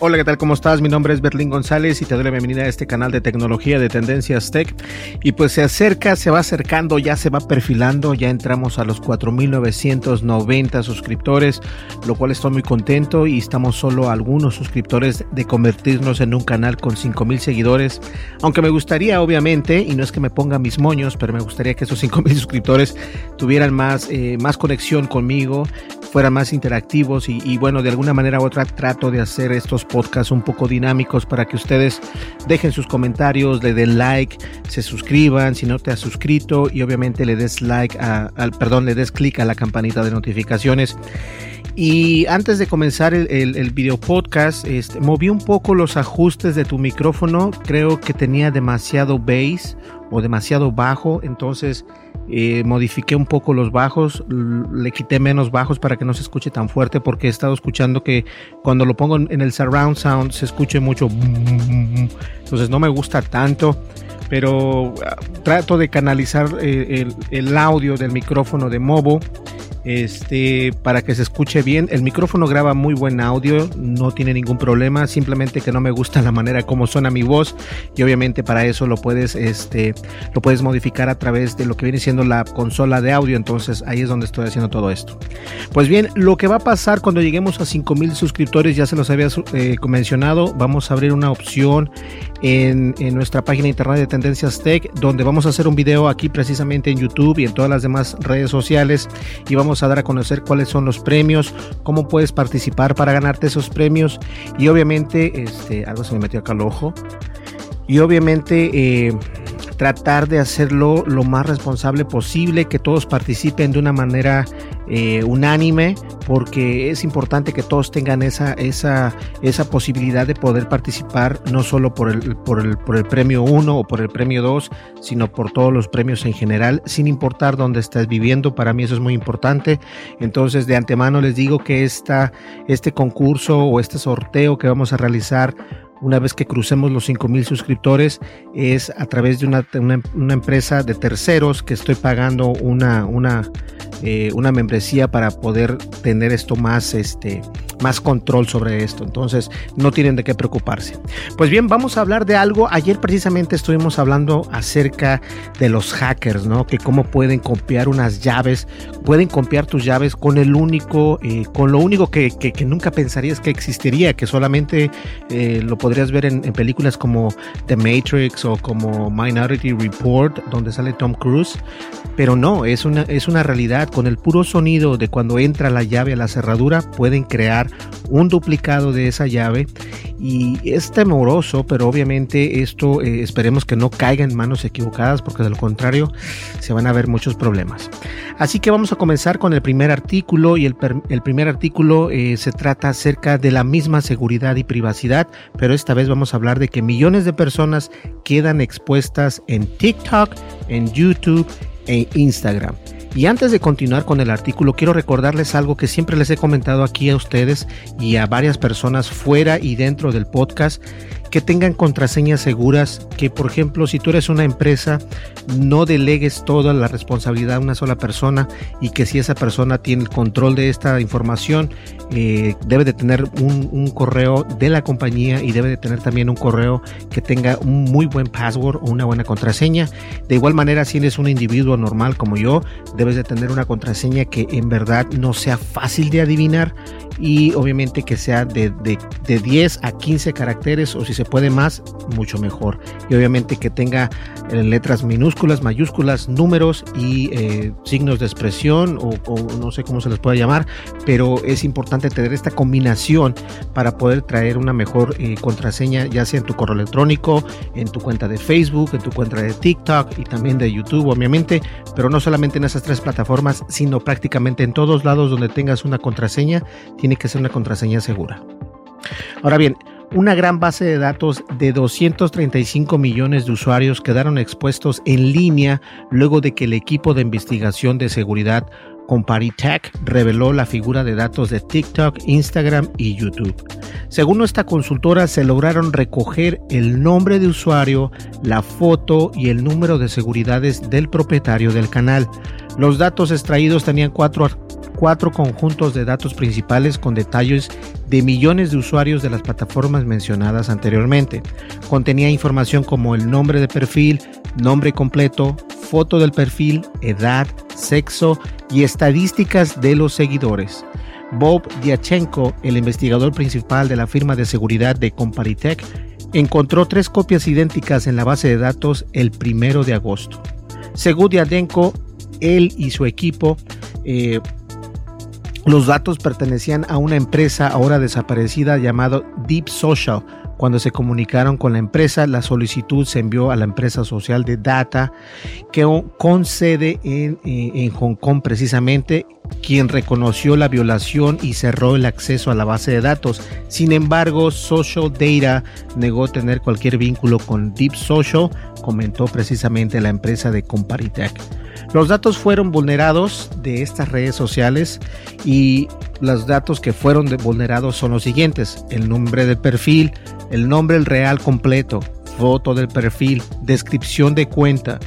Hola, ¿qué tal? ¿Cómo estás? Mi nombre es Berlín González y te doy la bienvenida a este canal de tecnología de Tendencias Tech. Y pues se acerca, se va acercando, ya se va perfilando, ya entramos a los 4.990 suscriptores, lo cual estoy muy contento y estamos solo algunos suscriptores de convertirnos en un canal con 5.000 seguidores. Aunque me gustaría, obviamente, y no es que me ponga mis moños, pero me gustaría que esos 5.000 suscriptores tuvieran más, eh, más conexión conmigo, fueran más interactivos y, bueno, de alguna manera u otra trato de hacer estos podcasts un poco dinámicos para que ustedes dejen sus comentarios, le den like, se suscriban si no te has suscrito y obviamente le des like a, al, perdón, le des clic a la campanita de notificaciones. Y antes de comenzar el video podcast, este, moví un poco los ajustes de tu micrófono. Creo que tenía demasiado bass o demasiado bajo, entonces eh, modifiqué un poco los bajos, le quité menos bajos para que no se escuche tan fuerte porque he estado escuchando que cuando lo pongo en el surround sound se escuche mucho, entonces no me gusta tanto, pero uh, trato de canalizar eh, el, audio del micrófono de Movo este para que se escuche bien. El micrófono graba muy buen audio, no tiene ningún problema, simplemente que no me gusta la manera como suena mi voz y obviamente para eso lo puedes este lo puedes modificar a través de lo que viene siendo la consola de audio, entonces ahí es donde estoy haciendo todo esto. Pues bien, lo que va a pasar cuando lleguemos a 5000 suscriptores, ya se los había eh, mencionado, vamos a abrir una opción en, en, nuestra página de internet de Tendencias Tech, donde vamos a hacer un video aquí precisamente en YouTube y en todas las demás redes sociales y vamos a dar a conocer cuáles son los premios, cómo puedes participar para ganarte esos premios y obviamente, este, algo se me metió acá al ojo, y obviamente eh, tratar de hacerlo lo más responsable posible, que todos participen de una manera eh, unánime, porque es importante que todos tengan esa, esa, esa posibilidad de poder participar, no solo por el, por el, por el premio 1 o por el premio 2, sino por todos los premios en general, sin importar dónde estás viviendo. Para mí eso es muy importante. Entonces, de antemano les digo que esta, este concurso o este sorteo que vamos a realizar una vez que crucemos los 5000 suscriptores es a través de una, una, empresa de terceros que estoy pagando una, una, eh, una membresía para poder tener esto más, este, más control sobre esto. Entonces no tienen de qué preocuparse. Pues bien, vamos a hablar de algo. Ayer precisamente estuvimos hablando acerca de los hackers, ¿no? Que cómo pueden copiar unas llaves, pueden copiar tus llaves con el único, eh, con lo único que, que, nunca pensarías que existiría, que solamente eh, lo podrías ver en, películas como The Matrix o como Minority Report, donde sale Tom Cruise, pero no, es una, es una realidad. Con el puro sonido de cuando entra la llave a la cerradura, pueden crear un duplicado de esa llave y es temoroso, pero obviamente esto eh, esperemos que no caiga en manos equivocadas, porque de lo contrario se van a ver muchos problemas. Así que vamos a comenzar con el primer artículo y el, primer artículo eh, se trata acerca de la misma seguridad y privacidad, pero esta vez vamos a hablar de que millones de personas quedan expuestas en TikTok, en YouTube e Instagram. Y antes de continuar con el artículo, quiero recordarles algo que siempre les he comentado aquí a ustedes y a varias personas fuera y dentro del podcast. Que tengan contraseñas seguras, que por ejemplo si tú eres una empresa no delegues toda la responsabilidad a una sola persona y que si esa persona tiene el control de esta información eh, debe de tener un, un, correo de la compañía y debe de tener también un correo que tenga un muy buen password o una buena contraseña. De igual manera si eres un individuo normal como yo, debes de tener una contraseña que en verdad no sea fácil de adivinar y obviamente que sea de, de, de 10 a 15 caracteres o si se puede más, mucho mejor. Y obviamente que tenga eh, letras minúsculas, mayúsculas, números y eh, signos de expresión o, no sé cómo se les puede llamar, pero es importante tener esta combinación para poder traer una mejor eh, contraseña, ya sea en tu correo electrónico, en tu cuenta de Facebook, en tu cuenta de TikTok y también de YouTube, obviamente, pero no solamente en esas tres plataformas, sino prácticamente en todos lados donde tengas una contraseña, tiene que ser una contraseña segura. Ahora bien, una gran base de datos de 235 millones de usuarios quedaron expuestos en línea luego de que el equipo de investigación de seguridad Comparitech reveló la figura de datos de TikTok, Instagram y YouTube. Según esta consultora, se lograron recoger el nombre de usuario, la foto y el número de seguridades del propietario del canal. Los datos extraídos tenían cuatro, cuatro conjuntos de datos principales con detalles de millones de usuarios de las plataformas mencionadas anteriormente. Contenía información como el nombre de perfil, nombre completo, foto del perfil, edad, sexo y estadísticas de los seguidores. Bob Diachenko, el investigador principal de la firma de seguridad de Comparitech, encontró tres copias idénticas en la base de datos el primero de agosto. Según Diachenko, él y su equipo eh, los datos pertenecían a una empresa ahora desaparecida llamada Deep Social. Cuando se comunicaron con la empresa, la solicitud se envió a la empresa social de Data, que con sede en, en Hong Kong precisamente, quien reconoció la violación y cerró el acceso a la base de datos. Sin embargo, Social Data negó tener cualquier vínculo con Deep Social, comentó precisamente la empresa de Comparitech. Los datos fueron vulnerados de estas redes sociales y los datos que fueron vulnerados son los siguientes. El nombre del perfil, el nombre real completo, foto del perfil, descripción de cuenta.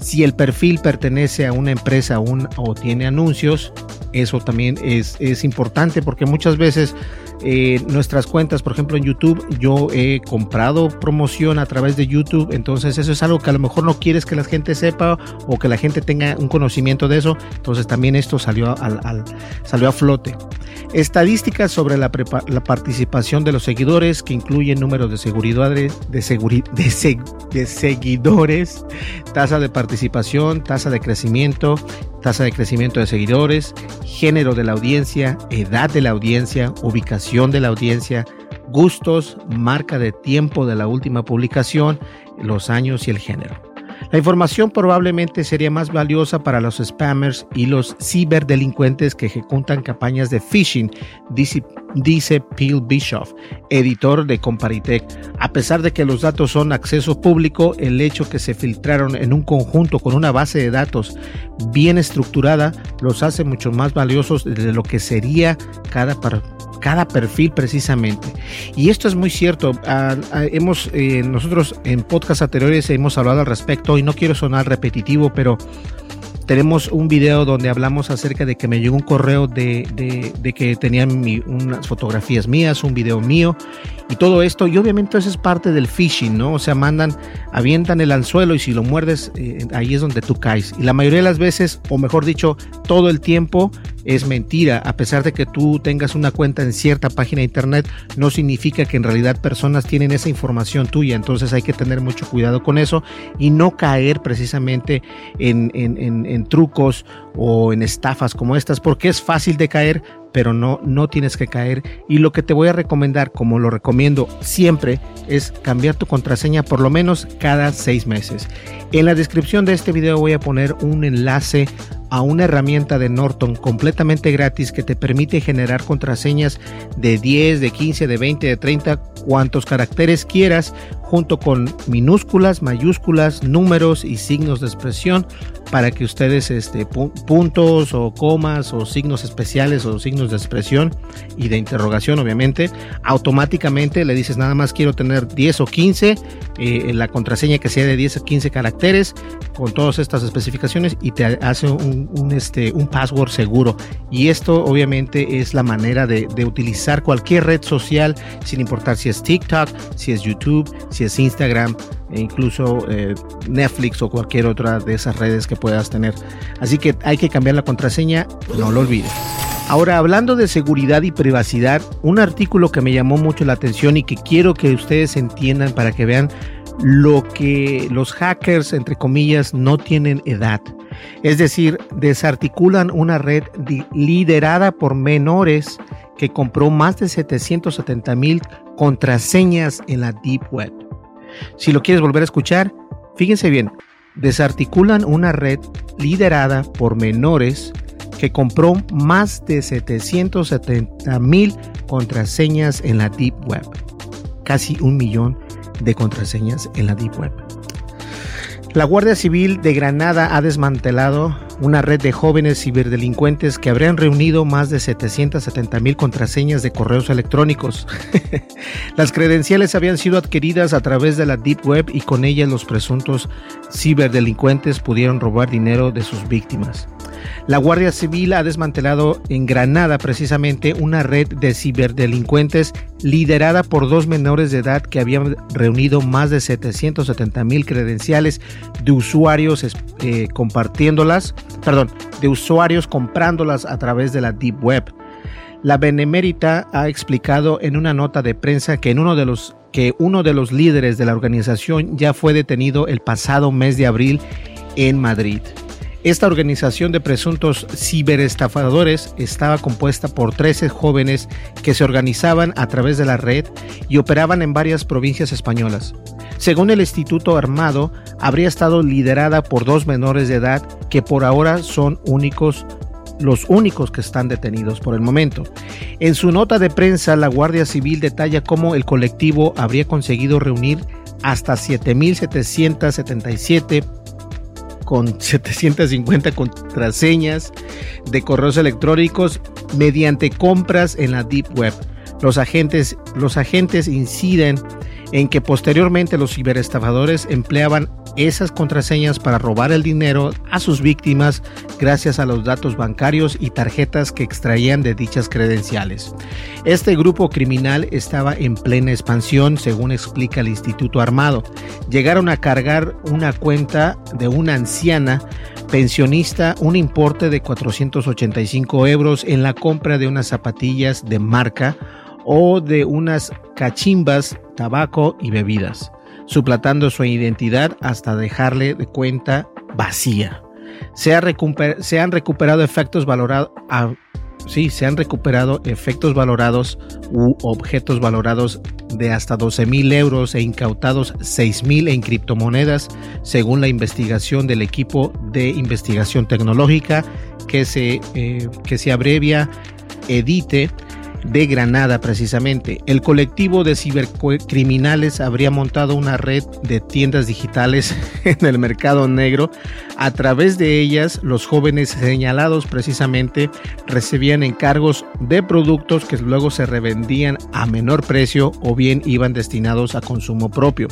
Si el perfil pertenece a una empresa o tiene anuncios, eso también es, es importante porque muchas veces eh, nuestras cuentas, por ejemplo en YouTube, yo he comprado promoción a través de YouTube, entonces eso es algo que a lo mejor no quieres que la gente sepa o que la gente tenga un conocimiento de eso, entonces también esto salió, al, al, salió a flote. Estadísticas sobre la, participación de los seguidores, que incluyen números de seguridades, de, seguri de, se de seguidores, tasa de participación, tasa de crecimiento, tasa de crecimiento de seguidores, género de la audiencia, edad de la audiencia, ubicación de la audiencia, gustos, marca de tiempo de la última publicación, los años y el género. La información probablemente sería más valiosa para los spammers y los ciberdelincuentes que ejecutan campañas de phishing, dice, Phil Bischoff, editor de Comparitech. A pesar de que los datos son acceso público, el hecho que se filtraron en un conjunto con una base de datos bien estructurada los hace mucho más valiosos de lo que sería cada cada perfil precisamente. Y esto es muy cierto. Uh, uh, hemos, eh, nosotros en podcast anteriores hemos hablado al respecto y no quiero sonar repetitivo, pero tenemos un video donde hablamos acerca de que me llegó un correo de, que tenían unas fotografías mías, un video mío y todo esto. Y obviamente eso es parte del phishing, ¿no? O sea, mandan, avientan el anzuelo y si lo muerdes, eh, ahí es donde tú caes. Y la mayoría de las veces, o mejor dicho, todo el tiempo es mentira. A pesar de que tú tengas una cuenta en cierta página de internet, no significa que en realidad personas tienen esa información tuya. Entonces hay que tener mucho cuidado con eso y no caer precisamente en, en, en, en trucos o en estafas como estas, porque es fácil de caer, pero no, no tienes que caer. Y lo que te voy a recomendar, como lo recomiendo siempre, es cambiar tu contraseña por lo menos cada seis meses. En la descripción de este video voy a poner un enlace a una herramienta de Norton completamente gratis que te permite generar contraseñas de 10, de 15, de 20, de 30, cuantos caracteres quieras, junto con minúsculas, mayúsculas, números y signos de expresión para que ustedes este, puntos o comas o signos especiales o signos de expresión y de interrogación obviamente automáticamente le dices nada más quiero tener 10 o 15 eh, la contraseña que sea de 10 o 15 caracteres con todas estas especificaciones y te hace un, este, un password seguro. Y esto obviamente es la manera de utilizar cualquier red social sin importar si es TikTok si es YouTube si es Instagram e incluso eh, Netflix o cualquier otra de esas redes que puedas tener. Así que hay que cambiar la contraseña, no lo olvides. Ahora, hablando de seguridad y privacidad, un artículo que me llamó mucho la atención y que quiero que ustedes entiendan para que vean lo que los hackers, entre comillas, no tienen edad. Es decir, desarticulan una red liderada por menores que compró más de 770 mil contraseñas en la Deep Web. Si lo quieres volver a escuchar, fíjense bien, desarticulan una red liderada por menores que compró más de 770 mil contraseñas en la Deep Web. Casi un millón de contraseñas en la Deep Web. La Guardia Civil de Granada ha desmantelado una red de jóvenes ciberdelincuentes que habrían reunido más de 770 mil contraseñas de correos electrónicos. Las credenciales habían sido adquiridas a través de la Deep Web y con ellas los presuntos ciberdelincuentes pudieron robar dinero de sus víctimas. La Guardia Civil ha desmantelado en Granada precisamente una red de ciberdelincuentes liderada por dos menores de edad que habían reunido más de 770 mil credenciales de usuarios eh, compartiéndolas, perdón, de usuarios comprándolas a través de la Deep Web. La Benemérita ha explicado en una nota de prensa que, en uno de los, que uno de los líderes de la organización ya fue detenido el pasado mes de abril en Madrid. Esta organización de presuntos ciberestafadores estaba compuesta por 13 jóvenes que se organizaban a través de la red y operaban en varias provincias españolas. Según el Instituto Armado, habría estado liderada por dos menores de edad que por ahora son únicos los únicos que están detenidos por el momento. En su nota de prensa, la Guardia Civil detalla cómo el colectivo habría conseguido reunir hasta 7.777 con 750 contraseñas de correos electrónicos mediante compras en la Deep Web. Los agentes, los agentes inciden en que posteriormente los ciberestafadores empleaban esas contraseñas para robar el dinero a sus víctimas gracias a los datos bancarios y tarjetas que extraían de dichas credenciales. Este grupo criminal estaba en plena expansión, según explica el Instituto Armado. Llegaron a cargar una cuenta de una anciana pensionista un importe de 485 euros en la compra de unas zapatillas de marca o de unas cachimbas, tabaco y bebidas, suplantando su identidad hasta dejarle de cuenta vacía. Se, han recuperado efectos valorados sí, se han recuperado efectos valorados u objetos valorados de hasta 12 mil euros e incautados 6 mil en criptomonedas, según la investigación del equipo de investigación tecnológica que se, eh, que se abrevia EDITE de Granada precisamente. El colectivo de cibercriminales habría montado una red de tiendas digitales en el mercado negro. A través de ellas, los jóvenes señalados precisamente recibían encargos de productos que luego se revendían a menor precio o bien iban destinados a consumo propio.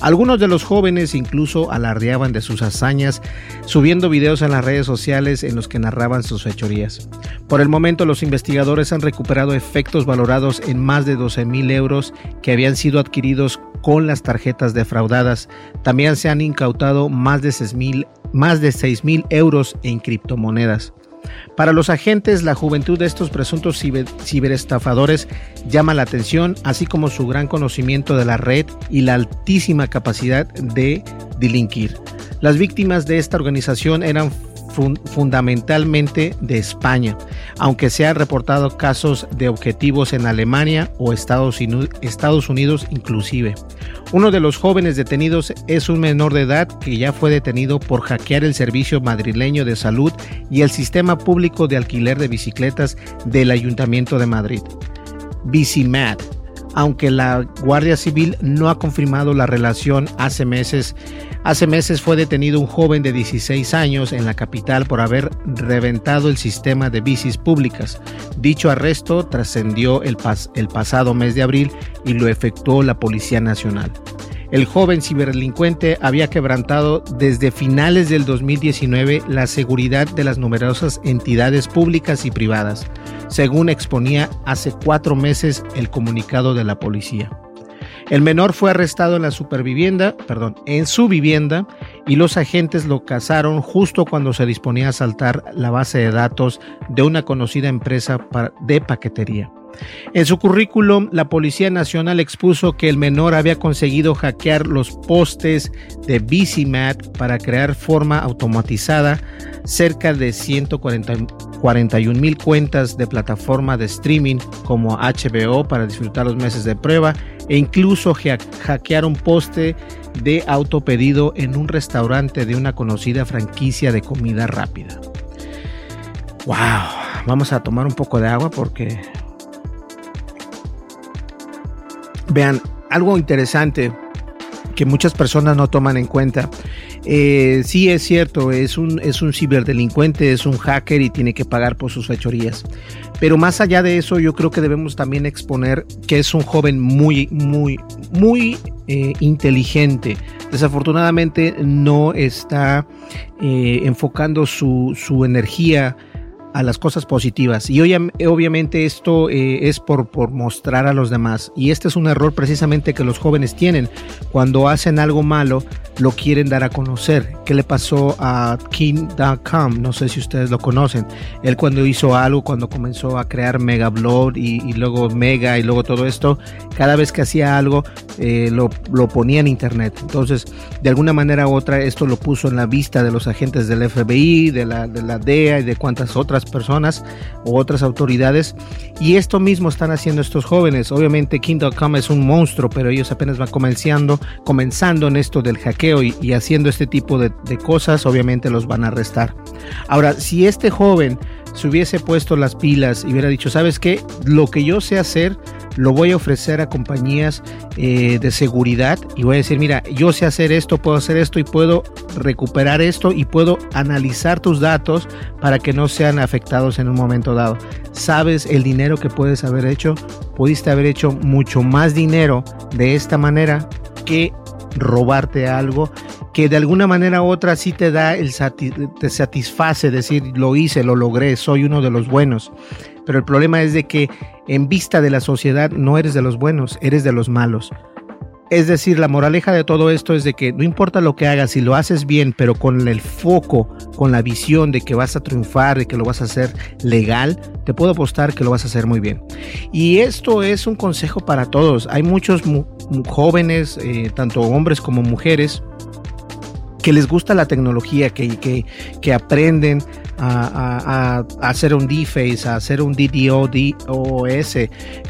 Algunos de los jóvenes incluso alardeaban de sus hazañas, subiendo videos en las redes sociales en los que narraban sus fechorías. Por el momento, los investigadores han recuperado efectos valorados en más de 12 mil euros que habían sido adquiridos con las tarjetas defraudadas. También se han incautado más de 6 mil más de mil euros en criptomonedas. Para los agentes, la juventud de estos presuntos ciberestafadores llama la atención, así como su gran conocimiento de la red y la altísima capacidad de delinquir. Las víctimas de esta organización eran fundamentalmente de España, aunque se han reportado casos de objetivos en Alemania o Estados Unidos inclusive. Uno de los jóvenes detenidos es un menor de edad que ya fue detenido por hackear el servicio madrileño de salud y el sistema público de alquiler de bicicletas del Ayuntamiento de Madrid. BiciMad aunque la Guardia Civil no ha confirmado la relación hace meses. Hace meses fue detenido un joven de 16 años en la capital por haber reventado el sistema de bicis públicas. Dicho arresto trascendió el, el pasado mes de abril y lo efectuó la Policía Nacional. El joven ciberdelincuente había quebrantado desde finales del 2019 la seguridad de las numerosas entidades públicas y privadas, según exponía hace cuatro meses el comunicado de la policía. El menor fue arrestado en la supervivienda, perdón, en su vivienda y los agentes lo cazaron justo cuando se disponía a asaltar la base de datos de una conocida empresa de paquetería. En su currículum, la Policía Nacional expuso que el menor había conseguido hackear los postes de BCMAT para crear forma automatizada cerca de 141 mil cuentas de plataforma de streaming como HBO para disfrutar los meses de prueba e incluso hackear un poste de autopedido en un restaurante de una conocida franquicia de comida rápida. Wow, vamos a tomar un poco de agua porque Vean, algo interesante que muchas personas no toman en cuenta. Eh, sí es cierto, es un, es un ciberdelincuente, es un hacker y tiene que pagar por sus fechorías. Pero más allá de eso, yo creo que debemos también exponer que es un joven muy, muy, muy eh, inteligente. Desafortunadamente no está eh, enfocando su, su energía a las cosas positivas. Y hoy, obviamente esto eh, es por, por mostrar a los demás. Y este es un error precisamente que los jóvenes tienen. Cuando hacen algo malo, lo quieren dar a conocer. ¿Qué le pasó a King.com? No sé si ustedes lo conocen. Él cuando hizo algo, cuando comenzó a crear Mega Blood y, luego Mega y luego todo esto, cada vez que hacía algo eh, lo, lo ponía en internet. Entonces, de alguna manera u otra, esto lo puso en la vista de los agentes del FBI, de la, de la DEA y de cuantas otras personas u otras autoridades. Y esto mismo están haciendo estos jóvenes. Obviamente King.com es un monstruo, pero ellos apenas van comenzando, comenzando en esto del hackeo y, haciendo este tipo de, de cosas, obviamente los van a arrestar. Ahora, si este joven se hubiese puesto las pilas y hubiera dicho, ¿sabes qué? Lo que yo sé hacer lo voy a ofrecer a compañías eh, de seguridad y voy a decir, mira, yo sé hacer esto, puedo hacer esto y puedo recuperar esto y puedo analizar tus datos para que no sean afectados en un momento dado. ¿Sabes el dinero que puedes haber hecho? Pudiste haber hecho mucho más dinero de esta manera que robarte algo que de alguna manera u otra sí te da el te satisface decir lo hice, lo logré, soy uno de los buenos. Pero el problema es de que en vista de la sociedad no eres de los buenos, eres de los malos. Es decir, la moraleja de todo esto es de que no importa lo que hagas, si lo haces bien, pero con el foco, con la visión de que vas a triunfar, de que lo vas a hacer legal, te puedo apostar que lo vas a hacer muy bien. Y esto es un consejo para todos. Hay muchos jóvenes, eh, tanto hombres como mujeres, que les gusta la tecnología, que, que, que aprenden a, hacer un deface, a hacer un DDoS,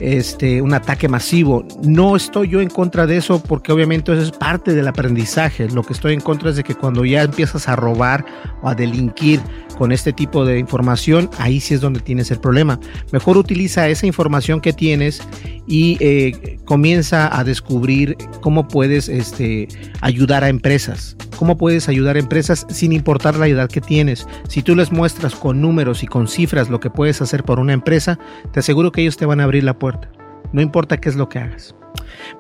este, un ataque masivo. No estoy yo en contra de eso porque obviamente eso es parte del aprendizaje. Lo que estoy en contra es de que cuando ya empiezas a robar o a delinquir con este tipo de información, ahí sí es donde tienes el problema. Mejor utiliza esa información que tienes y eh, comienza a descubrir cómo puedes este, ayudar a empresas. Cómo puedes ayudar a empresas sin importar la edad que tienes. Si tú les muestras con números y con cifras lo que puedes hacer por una empresa, te aseguro que ellos te van a abrir la puerta. No importa qué es lo que hagas.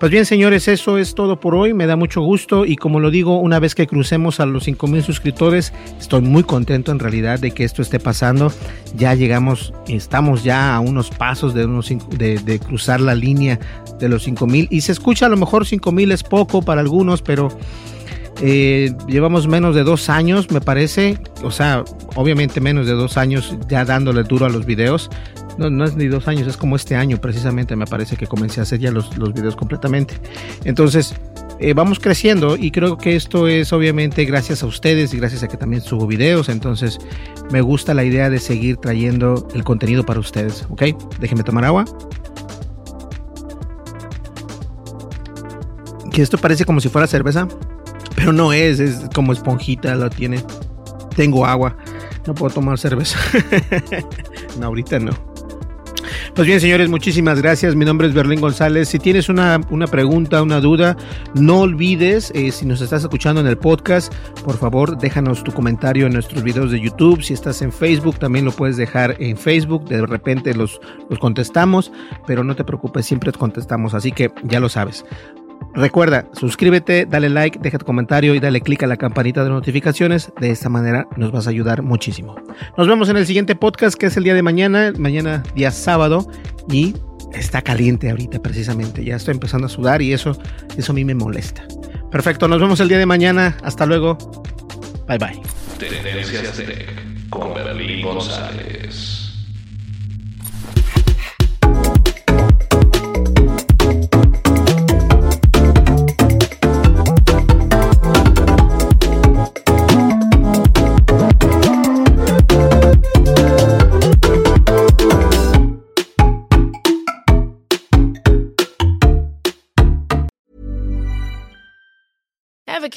Pues bien, señores, eso es todo por hoy. Me da mucho gusto y como lo digo, una vez que crucemos a los 5000 suscriptores, estoy muy contento en realidad de que esto esté pasando. Ya llegamos, estamos ya a unos pasos de, unos, de, cruzar la línea de los 5000 y se escucha a lo mejor 5000 es poco para algunos, pero eh, llevamos menos de dos años, me parece. O sea, obviamente menos de dos años ya dándole duro a los videos no, no es ni dos años, es como este año precisamente me parece que comencé a hacer ya los, los videos completamente. Entonces, eh, vamos creciendo y creo que esto es obviamente gracias a ustedes y gracias a que también subo videos. Entonces, me gusta la idea de seguir trayendo el contenido para ustedes, ¿ok? Déjenme tomar agua. Que esto parece como si fuera cerveza, pero no es, es como esponjita, lo tiene. Tengo agua, no puedo tomar cerveza. no, ahorita no. Pues bien, señores, muchísimas gracias. Mi nombre es Berlín González. Si tienes una, una pregunta, una duda, no olvides, eh, si nos estás escuchando en el podcast, por favor, déjanos tu comentario en nuestros videos de YouTube. Si estás en Facebook, también lo puedes dejar en Facebook. De repente los, los contestamos, pero no te preocupes, siempre te contestamos. Así que ya lo sabes. Recuerda, suscríbete, dale like, deja tu comentario y dale click a la campanita de notificaciones. De esta manera nos vas a ayudar muchísimo. Nos vemos en el siguiente podcast que es el día de mañana, mañana día sábado y está caliente ahorita precisamente. Ya estoy empezando a sudar y eso, eso a mí me molesta. Perfecto, nos vemos el día de mañana. Hasta luego. Bye bye.